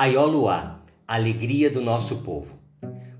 Aioluá, alegria do nosso povo.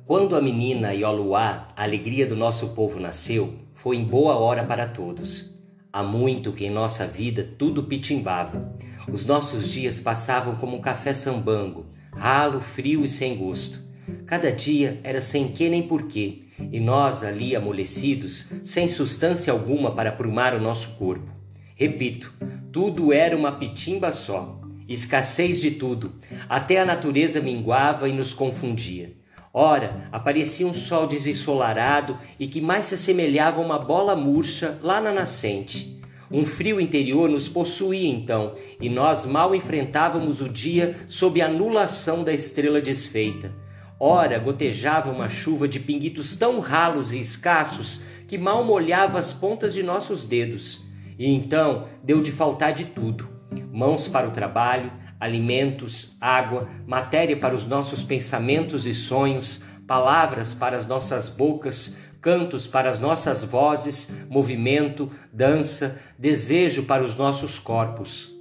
Quando a menina Aioluá, alegria do nosso povo, nasceu, foi em boa hora para todos. Há muito que em nossa vida tudo pitimbava. Os nossos dias passavam como um café sambango, ralo, frio e sem gosto. Cada dia era sem que nem porquê, e nós ali amolecidos, sem substância alguma para aprumar o nosso corpo. Repito, tudo era uma pitimba só escassez de tudo, até a natureza minguava e nos confundia. Ora, aparecia um sol desensolarado e que mais se assemelhava a uma bola murcha lá na nascente. Um frio interior nos possuía então, e nós mal enfrentávamos o dia sob a anulação da estrela desfeita. Ora, gotejava uma chuva de pinguitos tão ralos e escassos que mal molhava as pontas de nossos dedos. E então deu de faltar de tudo mãos para o trabalho, alimentos, água, matéria para os nossos pensamentos e sonhos, palavras para as nossas bocas, cantos para as nossas vozes, movimento, dança, desejo para os nossos corpos.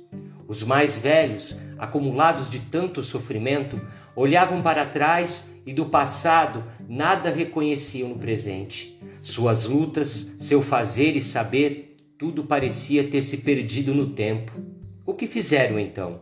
Os mais velhos, acumulados de tanto sofrimento, olhavam para trás e do passado nada reconheciam no presente. Suas lutas, seu fazer e saber, tudo parecia ter se perdido no tempo. O que fizeram então?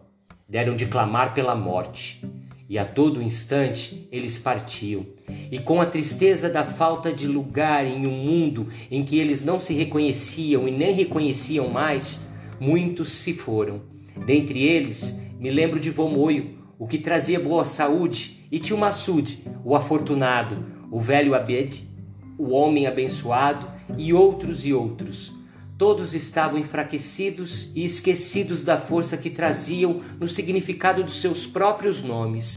Deram de clamar pela morte, e a todo instante eles partiam. E com a tristeza da falta de lugar em um mundo em que eles não se reconheciam e nem reconheciam mais, muitos se foram. Dentre eles, me lembro de Vomoio, o que trazia boa saúde, e Tio Massude, o afortunado, o velho Abed, o homem abençoado, e outros e outros. Todos estavam enfraquecidos e esquecidos da força que traziam no significado dos seus próprios nomes.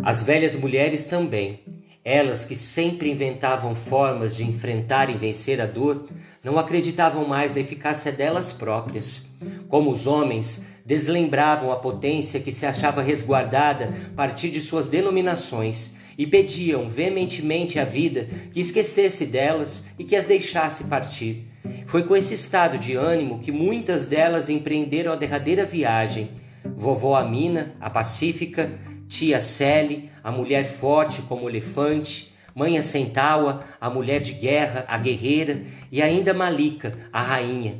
As velhas mulheres também, elas que sempre inventavam formas de enfrentar e vencer a dor, não acreditavam mais na eficácia delas próprias. Como os homens, deslembravam a potência que se achava resguardada a partir de suas denominações e pediam veementemente à vida que esquecesse delas e que as deixasse partir. Foi com esse estado de ânimo que muitas delas empreenderam a derradeira viagem. Vovó Amina, a pacífica, tia Cele, a mulher forte como o elefante, mãe Centaua, a mulher de guerra, a guerreira, e ainda Malika, a rainha.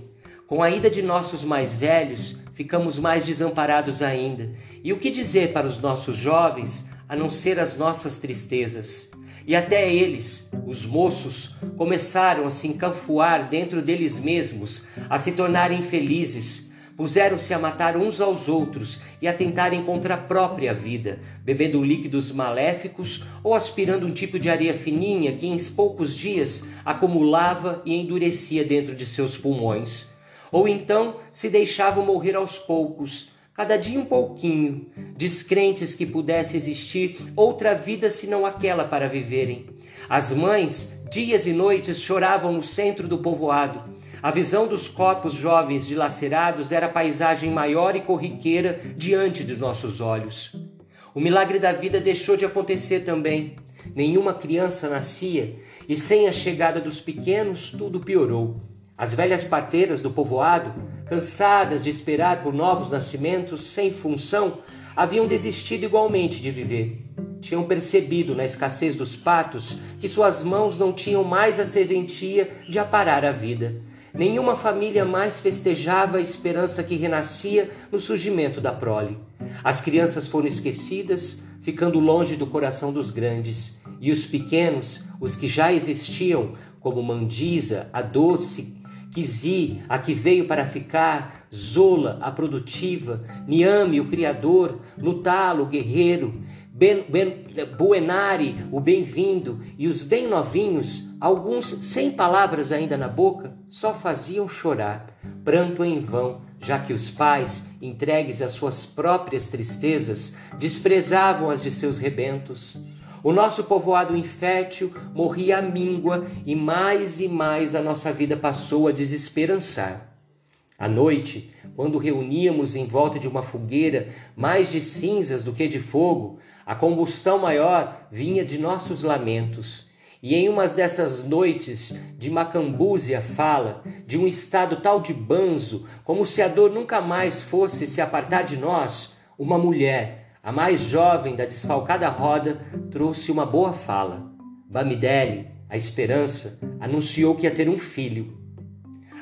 Com a ida de nossos mais velhos, ficamos mais desamparados ainda. E o que dizer para os nossos jovens a não ser as nossas tristezas? E até eles, os moços, começaram a se encanfuar dentro deles mesmos, a se tornarem felizes. Puseram-se a matar uns aos outros e a tentarem contra a própria vida, bebendo líquidos maléficos ou aspirando um tipo de areia fininha que em poucos dias acumulava e endurecia dentro de seus pulmões ou então se deixavam morrer aos poucos, cada dia um pouquinho, descrentes que pudesse existir outra vida senão aquela para viverem. As mães, dias e noites, choravam no centro do povoado. A visão dos corpos jovens dilacerados era a paisagem maior e corriqueira diante de nossos olhos. O milagre da vida deixou de acontecer também. Nenhuma criança nascia e, sem a chegada dos pequenos, tudo piorou. As velhas parteiras do povoado, cansadas de esperar por novos nascimentos sem função, haviam desistido igualmente de viver. Tinham percebido na escassez dos partos que suas mãos não tinham mais a serventia de aparar a vida. Nenhuma família mais festejava a esperança que renascia no surgimento da prole. As crianças foram esquecidas, ficando longe do coração dos grandes, e os pequenos, os que já existiam, como Mandisa, a doce, Kizi, a que veio para ficar, Zola, a produtiva, Niame, o criador, Lutalo, o guerreiro, ben, ben, Buenari, o bem-vindo, e os bem novinhos, alguns sem palavras ainda na boca, só faziam chorar, pranto em vão, já que os pais, entregues às suas próprias tristezas, desprezavam as de seus rebentos. O nosso povoado infértil morria à míngua e mais e mais a nossa vida passou a desesperançar. À noite, quando reuníamos em volta de uma fogueira mais de cinzas do que de fogo, a combustão maior vinha de nossos lamentos. E em umas dessas noites de macambúzia fala de um estado tal de banzo, como se a dor nunca mais fosse se apartar de nós, uma mulher, a mais jovem da desfalcada roda, trouxe uma boa fala. Bamidele, a esperança, anunciou que ia ter um filho.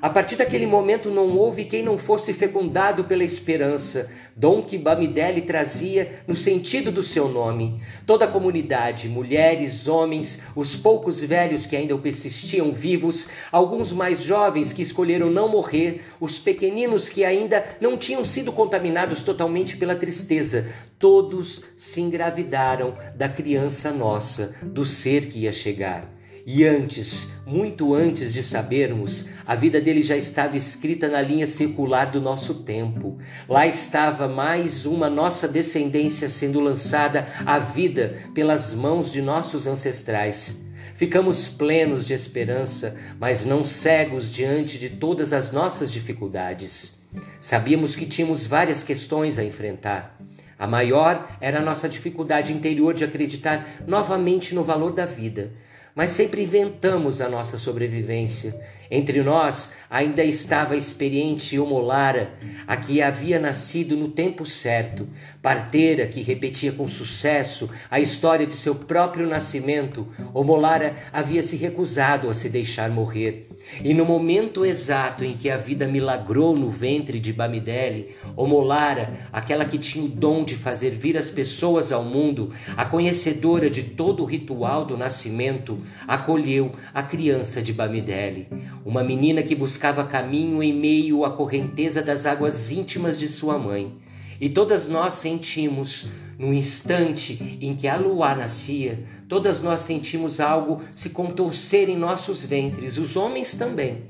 A partir daquele momento não houve quem não fosse fecundado pela esperança, dom que Bamidele trazia no sentido do seu nome. Toda a comunidade, mulheres, homens, os poucos velhos que ainda persistiam vivos, alguns mais jovens que escolheram não morrer, os pequeninos que ainda não tinham sido contaminados totalmente pela tristeza, todos se engravidaram da criança nossa, do ser que ia chegar. E antes, muito antes de sabermos, a vida dele já estava escrita na linha circular do nosso tempo. Lá estava mais uma nossa descendência sendo lançada à vida pelas mãos de nossos ancestrais. Ficamos plenos de esperança, mas não cegos diante de todas as nossas dificuldades. Sabíamos que tínhamos várias questões a enfrentar. A maior era a nossa dificuldade interior de acreditar novamente no valor da vida mas sempre inventamos a nossa sobrevivência. Entre nós ainda estava a experiente Omolara, a que havia nascido no tempo certo, parteira que repetia com sucesso a história de seu próprio nascimento. Omolara havia se recusado a se deixar morrer. E no momento exato em que a vida milagrou no ventre de Bamidele, Omolara, aquela que tinha o dom de fazer vir as pessoas ao mundo, a conhecedora de todo o ritual do nascimento, acolheu a criança de Bamidele, uma menina que buscava caminho em meio à correnteza das águas íntimas de sua mãe. E todas nós sentimos, no instante em que a lua nascia, todas nós sentimos algo se contorcer em nossos ventres, os homens também.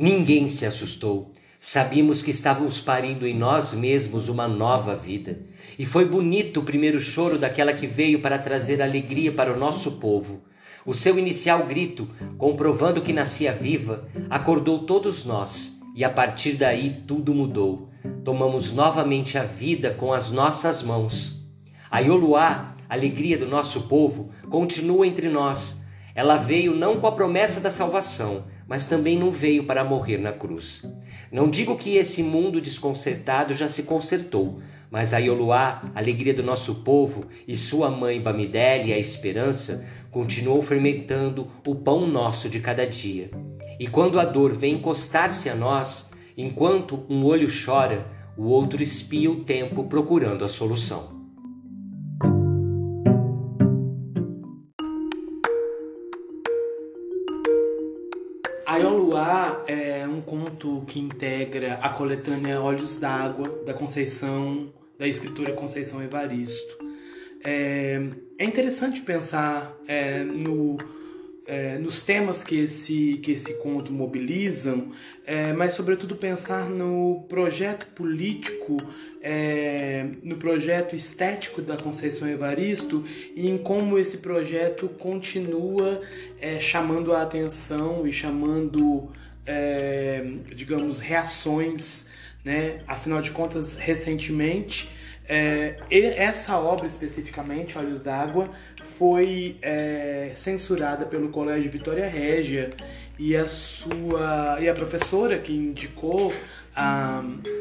Ninguém se assustou. Sabíamos que estávamos parindo em nós mesmos uma nova vida. E foi bonito o primeiro choro daquela que veio para trazer alegria para o nosso povo. O seu inicial grito, comprovando que nascia viva, acordou todos nós, e a partir daí tudo mudou. Tomamos novamente a vida com as nossas mãos. A Ioluá, alegria do nosso povo, continua entre nós. Ela veio não com a promessa da salvação, mas também não veio para morrer na cruz. Não digo que esse mundo desconcertado já se consertou, mas a Ioluá, alegria do nosso povo, e sua mãe Bamidele, a esperança, continuou fermentando o pão nosso de cada dia. E quando a dor vem encostar-se a nós, enquanto um olho chora, o outro espia o tempo procurando a solução. Ayoluá é um conto que integra a coletânea Olhos d'Água, da Conceição, da escritora Conceição Evaristo. É, é interessante pensar é, no, é, nos temas que esse, que esse conto mobilizam, é, mas, sobretudo, pensar no projeto político, é, no projeto estético da Conceição Evaristo e em como esse projeto continua chamando a atenção e chamando, digamos, reações. Né? Afinal de contas, recentemente essa obra especificamente, Olhos d'Água, foi é, censurada pelo Colégio Vitória Régia e a sua e a professora que indicou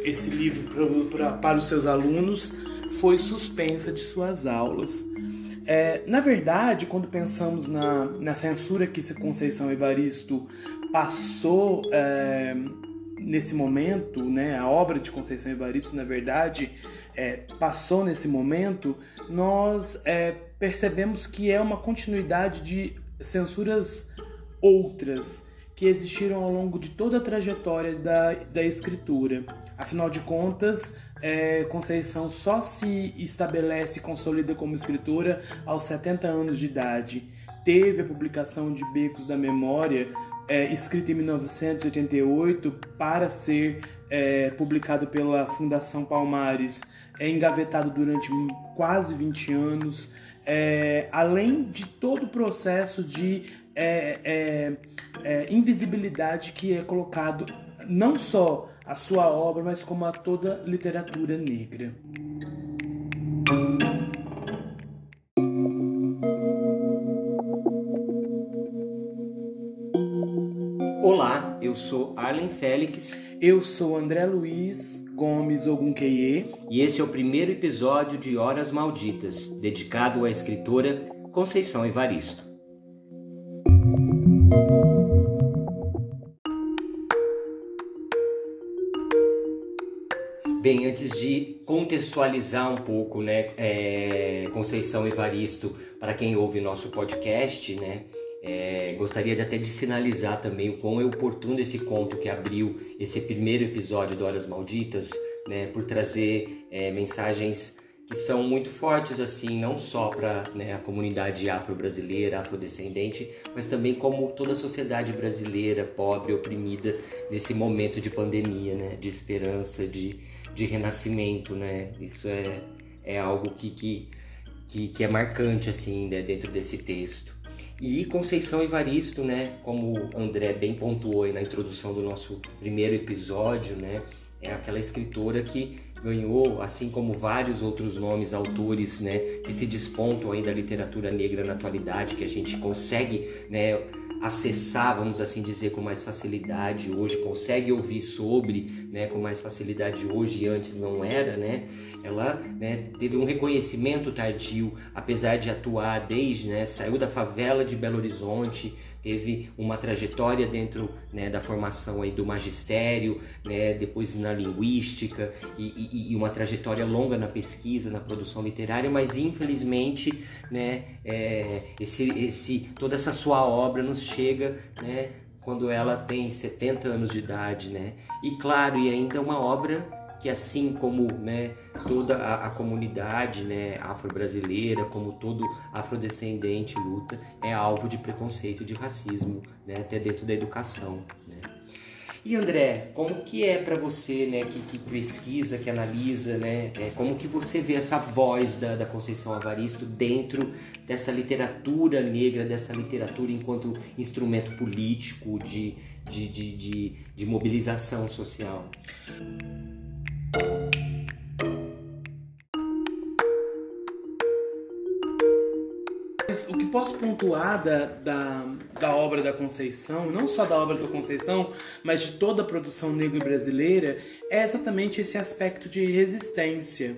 esse livro pra, pra, para os seus alunos foi suspensa de suas aulas. É, na verdade, quando pensamos na, na censura que Conceição Evaristo passou é, nesse momento, né, a obra de Conceição Evaristo, na verdade, é, passou nesse momento, nós é, percebemos que é uma continuidade de censuras outras que existiram ao longo de toda a trajetória da, da escritura. Afinal de contas, é, Conceição só se estabelece e consolida como escritora aos 70 anos de idade. Teve a publicação de Becos da Memória é, escrito em 1988 para ser é, publicado pela Fundação Palmares, é engavetado durante quase 20 anos, é, além de todo o processo de é, é, é, invisibilidade que é colocado não só a sua obra, mas como a toda literatura negra. Sou Arlen Félix. Eu sou André Luiz Gomes Ogunkeye. E esse é o primeiro episódio de Horas Malditas, dedicado à escritora Conceição Evaristo. Bem, antes de contextualizar um pouco, né, é, Conceição Evaristo, para quem ouve nosso podcast, né, é, gostaria de até de sinalizar também o quão é oportuno esse conto que abriu esse primeiro episódio do Horas Malditas, né, por trazer é, mensagens que são muito fortes assim, não só para né, a comunidade afro-brasileira, afrodescendente, mas também como toda a sociedade brasileira pobre, oprimida nesse momento de pandemia, né, de esperança, de de renascimento, né? Isso é, é algo que, que, que, que é marcante, assim, né? dentro desse texto. E Conceição Evaristo, né? Como André bem pontuou na introdução do nosso primeiro episódio, né? É aquela escritora que ganhou, assim como vários outros nomes, autores, né? Que se despontam aí da literatura negra na atualidade, que a gente consegue, né? Acessar, vamos assim dizer, com mais facilidade hoje, consegue ouvir sobre, né, com mais facilidade hoje e antes não era, né? Ela né, teve um reconhecimento tardio, apesar de atuar desde, né, saiu da favela de Belo Horizonte, teve uma trajetória dentro né, da formação aí do magistério, né, depois na linguística e, e, e, uma trajetória longa na pesquisa, na produção literária, mas infelizmente né, é, esse, esse, toda essa sua obra nos chega né, quando ela tem 70 anos de idade, né? E claro, e ainda uma obra que assim como né, toda a, a comunidade né, afro-brasileira, como todo afrodescendente luta, é alvo de preconceito, de racismo, né, até dentro da educação. Né. E André, como que é para você, né, que, que, pesquisa, que analisa, né, é, como que você vê essa voz da, da Conceição Avaristo dentro dessa literatura negra, dessa literatura enquanto instrumento político de, de, de, de, de mobilização social? O que posso pontuar da, da, da, obra da Conceição, não só da obra da Conceição, mas de toda a produção negra brasileira, é exatamente esse aspecto de resistência,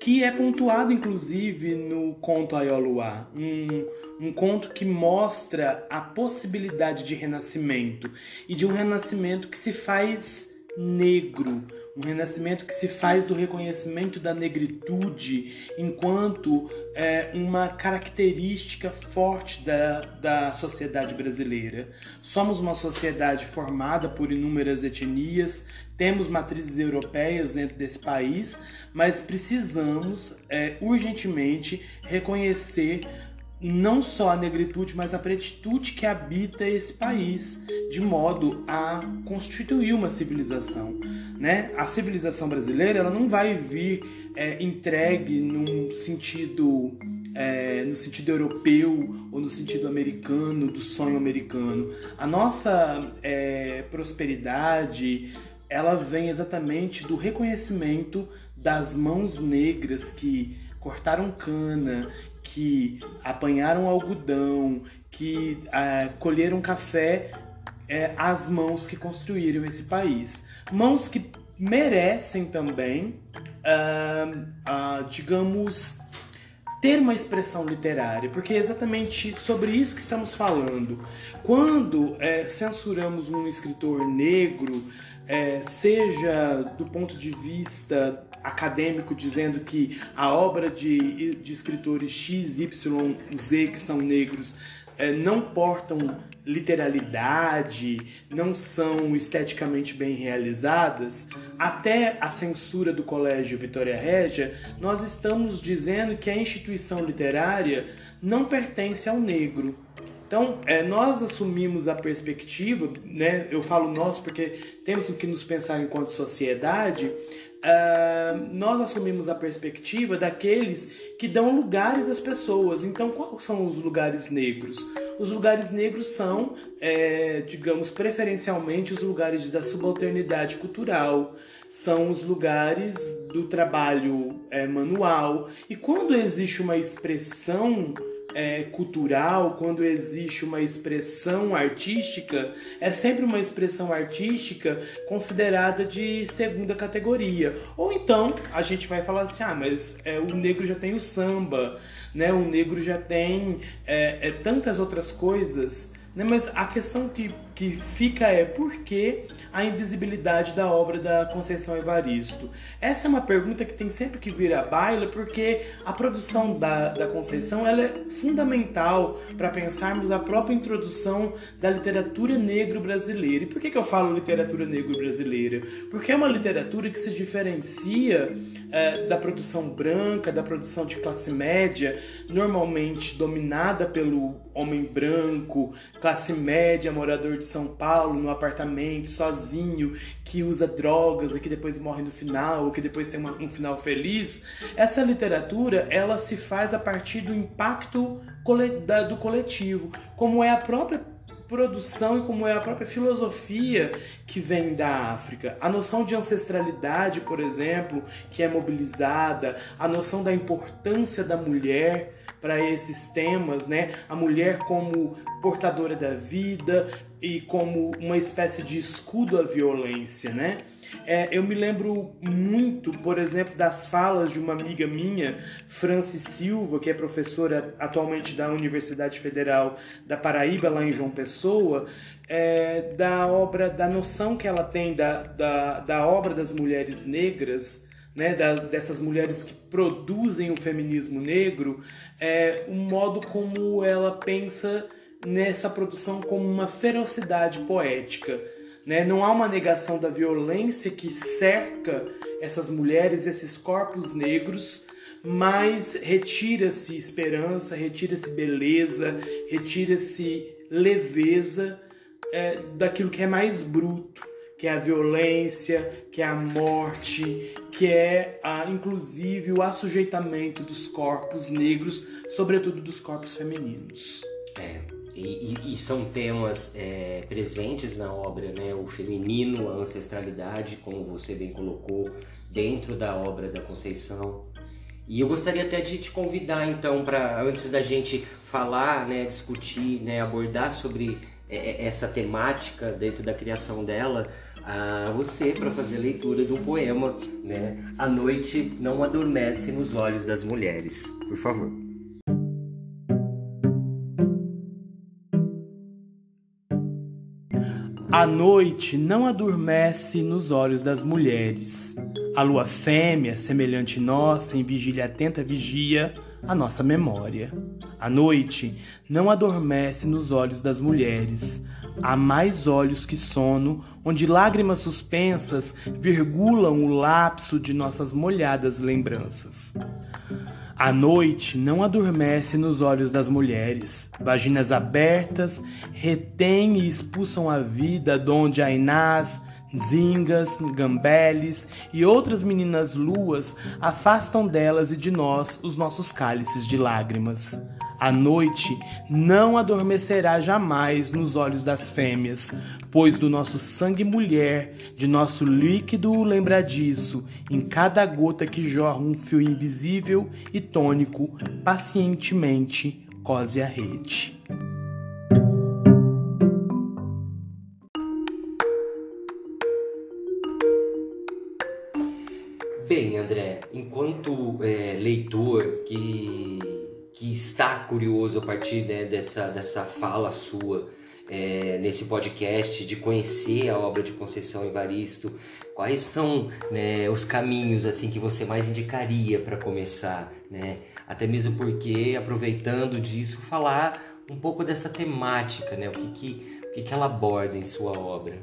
que é pontuado inclusive no conto Ayoluá, um, um conto que mostra a possibilidade de renascimento e de um renascimento que se faz negro, um renascimento que se faz do reconhecimento da negritude enquanto é, uma característica forte da, da sociedade brasileira. Somos uma sociedade formada por inúmeras etnias, temos matrizes europeias dentro desse país, mas precisamos é, urgentemente reconhecer não só a negritude, mas a pretitude que habita esse país, de modo a constituir uma civilização. Né? A civilização brasileira ela não vai vir é, entregue num sentido é, no sentido europeu ou no sentido americano, do sonho americano. A nossa é, prosperidade ela vem exatamente do reconhecimento das mãos negras que cortaram cana, que apanharam algodão, que é, colheram café é, as mãos que construíram esse país. Mãos que merecem também, uh, digamos, ter uma expressão literária, porque é exatamente sobre isso que estamos falando. Quando é, censuramos um escritor negro, é, seja do ponto de vista acadêmico dizendo que a obra de, de escritores X, Y, Z que são negros é, não portam literalidade, não são esteticamente bem realizadas, até a censura do Colégio Vitória Régia, nós estamos dizendo que a instituição literária não pertence ao negro. Então, é, nós assumimos a perspectiva, né, eu falo nós porque temos que nos pensar enquanto sociedade, uh, nós assumimos a perspectiva daqueles que dão lugares às pessoas. Então, quais são os lugares negros? os lugares negros são, é, digamos, preferencialmente os lugares da subalternidade cultural, são os lugares do trabalho é, manual. E quando existe uma expressão é, cultural, quando existe uma expressão artística, é sempre uma expressão artística considerada de segunda categoria. Ou então a gente vai falar assim: ah, mas é, o negro já tem o samba, né? o negro já tem é, é tantas outras coisas. Né? Mas a questão que, que fica é por que a invisibilidade da obra da Conceição Evaristo? Essa é uma pergunta que tem sempre que vir à baila, porque a produção da, da Conceição ela é fundamental para pensarmos a própria introdução da literatura negro brasileira. E por que, que eu falo literatura negro brasileira? Porque é uma literatura que se diferencia é, da produção branca, da produção de classe média, normalmente dominada pelo homem branco, classe média, morador de São Paulo, no apartamento, sozinho que usa drogas e que depois morre no final, ou que depois tem uma, um final feliz. Essa literatura, ela se faz a partir do impacto do coletivo, como é a própria produção e como é a própria filosofia que vem da África. A noção de ancestralidade, por exemplo, que é mobilizada, a noção da importância da mulher para esses temas, né? A mulher como portadora da vida, e como uma espécie de escudo à violência, né? É, eu me lembro muito, por exemplo, das falas de uma amiga minha, Francis Silva, que é professora atualmente da Universidade Federal da Paraíba, lá em João Pessoa, é, da obra, da noção que ela tem da, da, da obra das mulheres negras, né, da, dessas mulheres que produzem o feminismo negro, é, o modo como ela pensa nessa produção como uma ferocidade poética. Né? Não há uma negação da violência que cerca essas mulheres, esses corpos negros, mas retira-se esperança, retira-se beleza, retira-se leveza é, daquilo que é mais bruto, que é a violência, que é a morte, que é a, inclusive o assujeitamento dos corpos negros, sobretudo dos corpos femininos. É, e, e, são temas é, presentes na obra, né? O feminino, a ancestralidade, como você bem colocou, dentro da obra da Conceição. E eu gostaria até de te convidar, então, para antes da gente falar, né, discutir, né, abordar sobre é, é, essa temática dentro da criação dela, a você para fazer a leitura do poema, né? A noite não adormece nos olhos das mulheres. Por favor. A noite não adormece nos olhos das mulheres. A lua fêmea, semelhante nossa, em vigília atenta vigia a nossa memória. A noite não adormece nos olhos das mulheres. Há mais olhos que sono, onde lágrimas suspensas virgulam o lapso de nossas molhadas lembranças. A noite não adormece nos olhos das mulheres. Vaginas abertas retêm e expulsam a vida donde Ainás, Zingas, Gambeles e outras meninas luas afastam delas e de nós os nossos cálices de lágrimas. A noite não adormecerá jamais nos olhos das fêmeas, pois do nosso sangue mulher, de nosso líquido lembradiço, em cada gota que jorra um fio invisível e tônico, pacientemente cose a rede. Bem, André, enquanto é, leitor que que está curioso a partir né, dessa, dessa fala sua é, nesse podcast, de conhecer a obra de Conceição Evaristo, quais são né, os caminhos assim que você mais indicaria para começar, né? Até mesmo porque, aproveitando disso, falar um pouco dessa temática, né? O que, que, o que, que ela aborda em sua obra.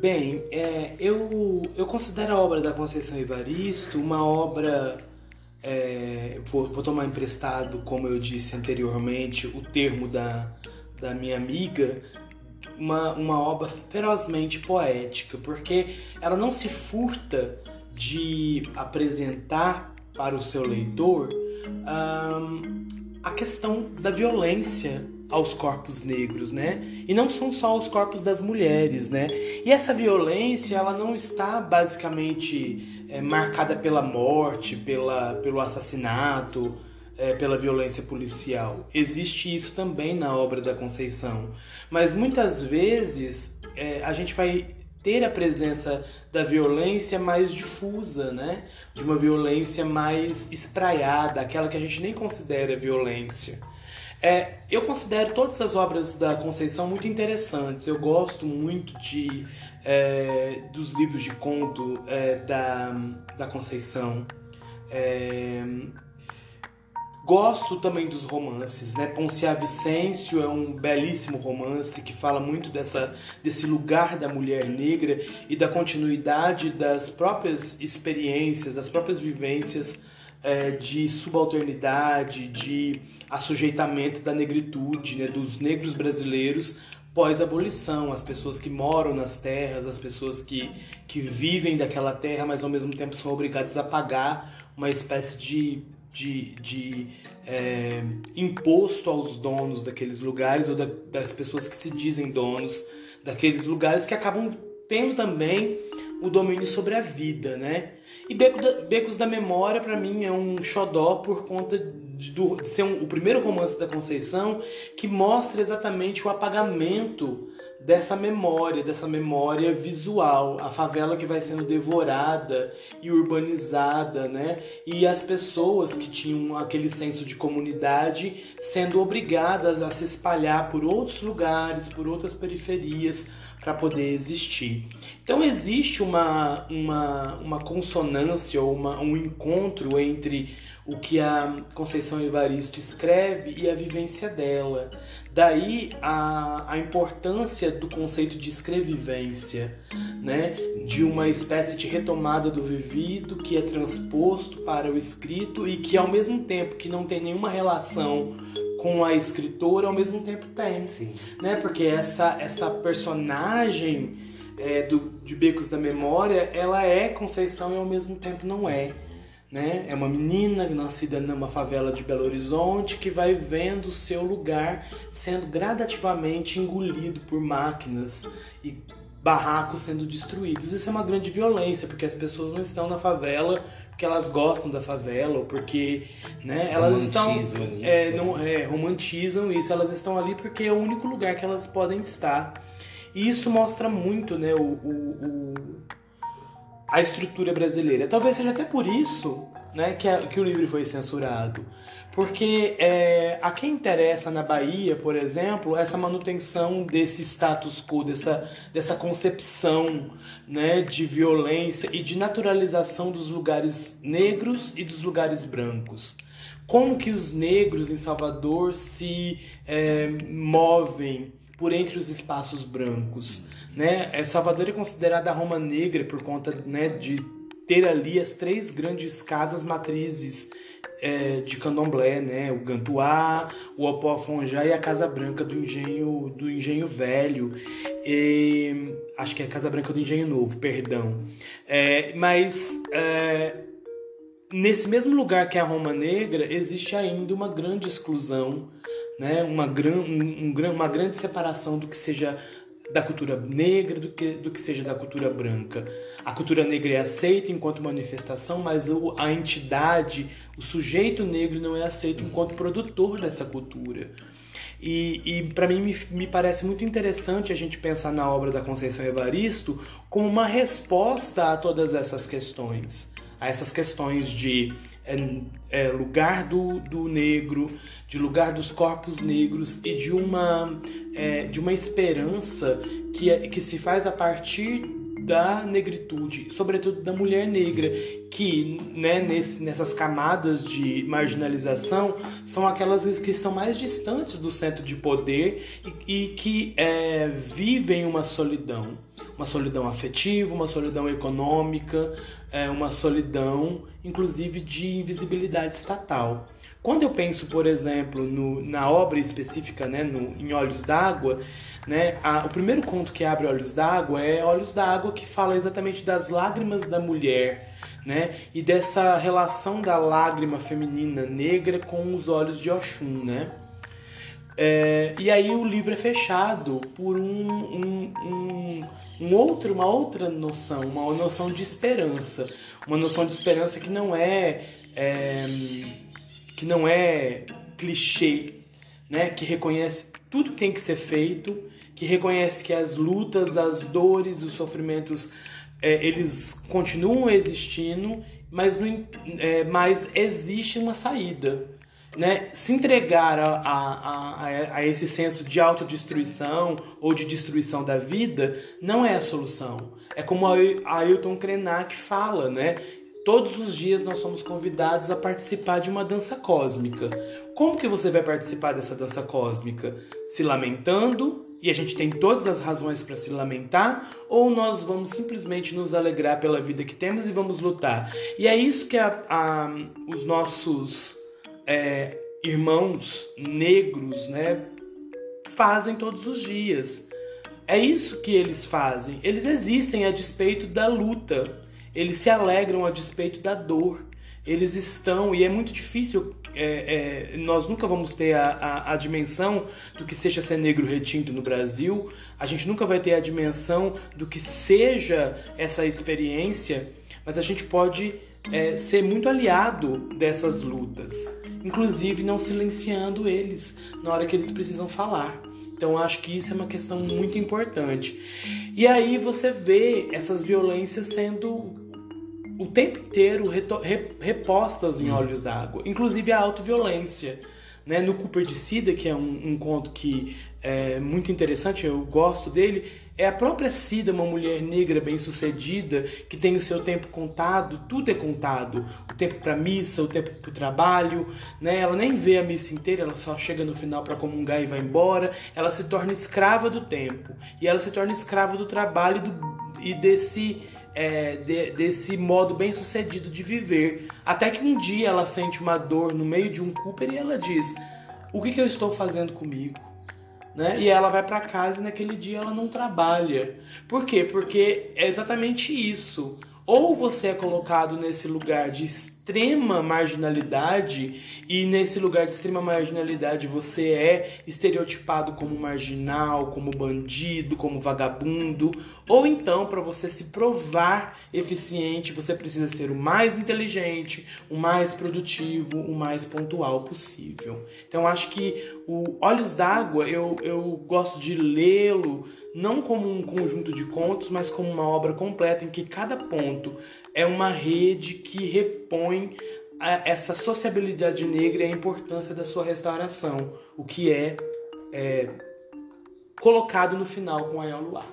Bem, é, eu, eu considero a obra da Conceição Evaristo uma obra é, vou, vou, tomar emprestado, como eu disse anteriormente, o termo da, da minha amiga, uma, uma obra ferozmente poética, porque ela não se furta de apresentar para o seu leitor a questão da violência aos corpos negros, né? E não são só os corpos das mulheres, né? E essa violência, ela não está basicamente é, marcada pela morte, pela, pelo assassinato, é, pela violência policial. Existe isso também na obra da Conceição. Mas muitas vezes é, a gente vai ter a presença da violência mais difusa, né? De uma violência mais espraiada, aquela que a gente nem considera violência. É, eu considero todas as obras da Conceição muito interessantes. Eu gosto muito de é, dos livros de conto é, da, da Conceição. É, Gosto também dos romances, né? Poncia Vicêncio é um belíssimo romance que fala muito dessa, desse lugar da mulher negra e da continuidade das próprias experiências, das próprias vivências é, de subalternidade, de assujeitamento da negritude, né? dos negros brasileiros pós-abolição, as pessoas que moram nas terras, as pessoas que, que vivem daquela terra, mas ao mesmo tempo são obrigadas a pagar uma espécie de de, de é, imposto aos donos daqueles lugares ou da, das pessoas que se dizem donos daqueles lugares que acabam tendo também o domínio sobre a vida, né? E Beco da, Becos da Memória, para mim, é um xodó por conta de, de ser um, o primeiro romance da Conceição que mostra exatamente o apagamento dessa memória, dessa memória visual, a favela que vai sendo devorada e urbanizada, né? E as pessoas que tinham aquele senso de comunidade sendo obrigadas a se espalhar por outros lugares, por outras periferias para poder existir. Então existe uma, uma, uma consonância ou uma, um encontro entre o que a Conceição Evaristo escreve e a vivência dela. Daí a, a importância do conceito de escrevivência, né? de uma espécie de retomada do vivido que é transposto para o escrito e que ao mesmo tempo que não tem nenhuma relação com a escritora, ao mesmo tempo tem. Sim. Né? Porque essa, essa personagem é, do, de Becos da Memória, ela é Conceição e ao mesmo tempo não é. Né? É uma menina nascida numa favela de Belo Horizonte que vai vendo o seu lugar sendo gradativamente engolido por máquinas e barracos sendo destruídos. Isso é uma grande violência, porque as pessoas não estão na favela porque elas gostam da favela ou porque né, elas estão é, não, é, romantizam isso, elas estão ali porque é o único lugar que elas podem estar. E isso mostra muito né, o, o, o a estrutura brasileira. Talvez seja até por isso né, que, a, que o livro foi censurado. Porque é, a quem interessa na Bahia, por exemplo, essa manutenção desse status quo, dessa, dessa concepção né, de violência e de naturalização dos lugares negros e dos lugares brancos. Como que os negros em Salvador se é, movem por entre os espaços brancos? Né? É, Salvador é considerada a Roma Negra por conta né, de ter ali as três grandes casas matrizes é, de candomblé, né? O Gantuá, o Opoafonjá e a Casa Branca do Engenho, do Engenho Velho. E, acho que é a Casa Branca do Engenho Novo, perdão. É, mas é, nesse mesmo lugar que é a Roma Negra, existe ainda uma grande exclusão, né? uma, gran, um, um, uma grande separação do que seja da cultura negra do que, do que seja da cultura branca. A cultura negra é aceita enquanto manifestação, mas o, a entidade, o sujeito negro não é aceito enquanto produtor dessa cultura. E, e para mim me, me, parece muito interessante a gente pensar na obra da Conceição Evaristo como uma resposta a todas essas questões, a essas questões de é, é, lugar do, do negro, de lugar dos corpos negros e de uma, é, de uma esperança que, é, que se faz a partir da negritude, sobretudo da mulher negra, que né, nesse, nessas camadas de marginalização são aquelas que estão mais distantes do centro de poder e, e que é, vivem uma solidão uma solidão afetiva, uma solidão econômica, é, uma solidão, inclusive, de invisibilidade estatal. Quando eu penso, por exemplo, no, na obra específica, né, no, em Olhos d'Água, né, a, o primeiro conto que abre Olhos d'Água é Olhos d'Água, que fala exatamente das lágrimas da mulher, né, e dessa relação da lágrima feminina negra com os olhos de Oxum, né. É, e aí o livro é fechado por um, um, um, um, outro, uma outra noção, uma noção de esperança, uma noção de esperança que não é, é que não é clichê, né? Que reconhece tudo que tem que ser feito, que reconhece que as lutas, as dores, os sofrimentos, é, eles continuam existindo, mas, não, é, mas existe uma saída né, se entregar a, a, a, a, esse senso de autodestruição ou de destruição da vida não é a solução. É como a Ailton Krenak fala, né? Todos os dias nós somos convidados a participar de uma dança cósmica. Como que você vai participar dessa dança cósmica? Se lamentando, e a gente tem todas as razões para se lamentar, ou nós vamos simplesmente nos alegrar pela vida que temos e vamos lutar? E é isso que a, os nossos é, irmãos negros, né, fazem todos os dias. É isso que eles fazem. Eles existem a despeito da luta. Eles se alegram a despeito da dor. Eles estão, e é muito difícil, é, é, nós nunca vamos ter a, a, a, dimensão do que seja ser negro retinto no Brasil, a gente nunca vai ter a dimensão do que seja essa experiência, mas a gente pode é, ser muito aliado dessas lutas inclusive não silenciando eles na hora que eles precisam falar. Então acho que isso é uma questão muito importante. E aí você vê essas violências sendo o tempo inteiro repostas em olhos d'água, inclusive a autoviolência. Né? No Cooper de Cida, que é um, um conto que é muito interessante, eu gosto dele, é a própria Cida, uma mulher negra bem-sucedida, que tem o seu tempo contado, tudo é contado. O tempo para missa, o tempo para o trabalho, né? Ela nem vê a missa inteira, ela só chega no final para comungar e vai embora. Ela se torna escrava do tempo. E ela se torna escrava do trabalho e, do, e desse é, de, desse modo bem sucedido de viver. Até que um dia ela sente uma dor no meio de um Cooper e ela diz: O que, que eu estou fazendo comigo? Né? E ela vai para casa e naquele dia ela não trabalha. Por quê? Porque é exatamente isso. Ou você é colocado nesse lugar de extrema marginalidade e nesse lugar de extrema marginalidade você é estereotipado como marginal, como bandido, como vagabundo, ou então para você se provar eficiente, você precisa ser o mais inteligente, o mais produtivo, o mais pontual possível. Então acho que o Olhos d'Água eu, eu gosto de lê-lo não como um conjunto de contos, mas como uma obra completa em que cada ponto é uma rede que repõe essa sociabilidade negra e a importância da sua restauração, o que é, é colocado no final com a Luar.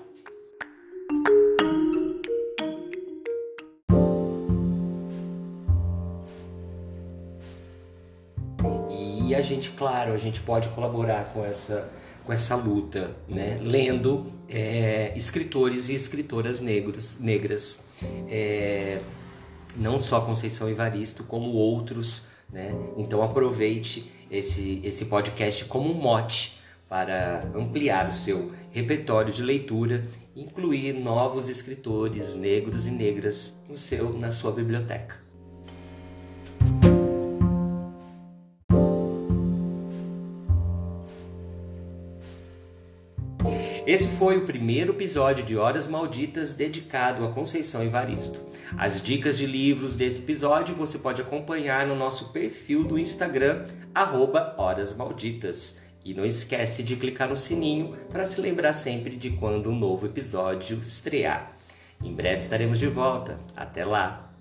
E a gente, claro, a gente pode colaborar com essa com essa luta, né? lendo é, escritores e escritoras negros, negras, é, não só Conceição Evaristo, como outros. Né? Então aproveite esse, esse podcast como um mote para ampliar o seu repertório de leitura, incluir novos escritores negros e negras no seu, na sua biblioteca. Esse foi o primeiro episódio de Horas Malditas dedicado a Conceição Evaristo. As dicas de livros desse episódio você pode acompanhar no nosso perfil do Instagram, @horasmalditas. E não esquece de clicar no sininho para se lembrar sempre de quando um novo episódio estrear. Em breve estaremos de volta. Até lá!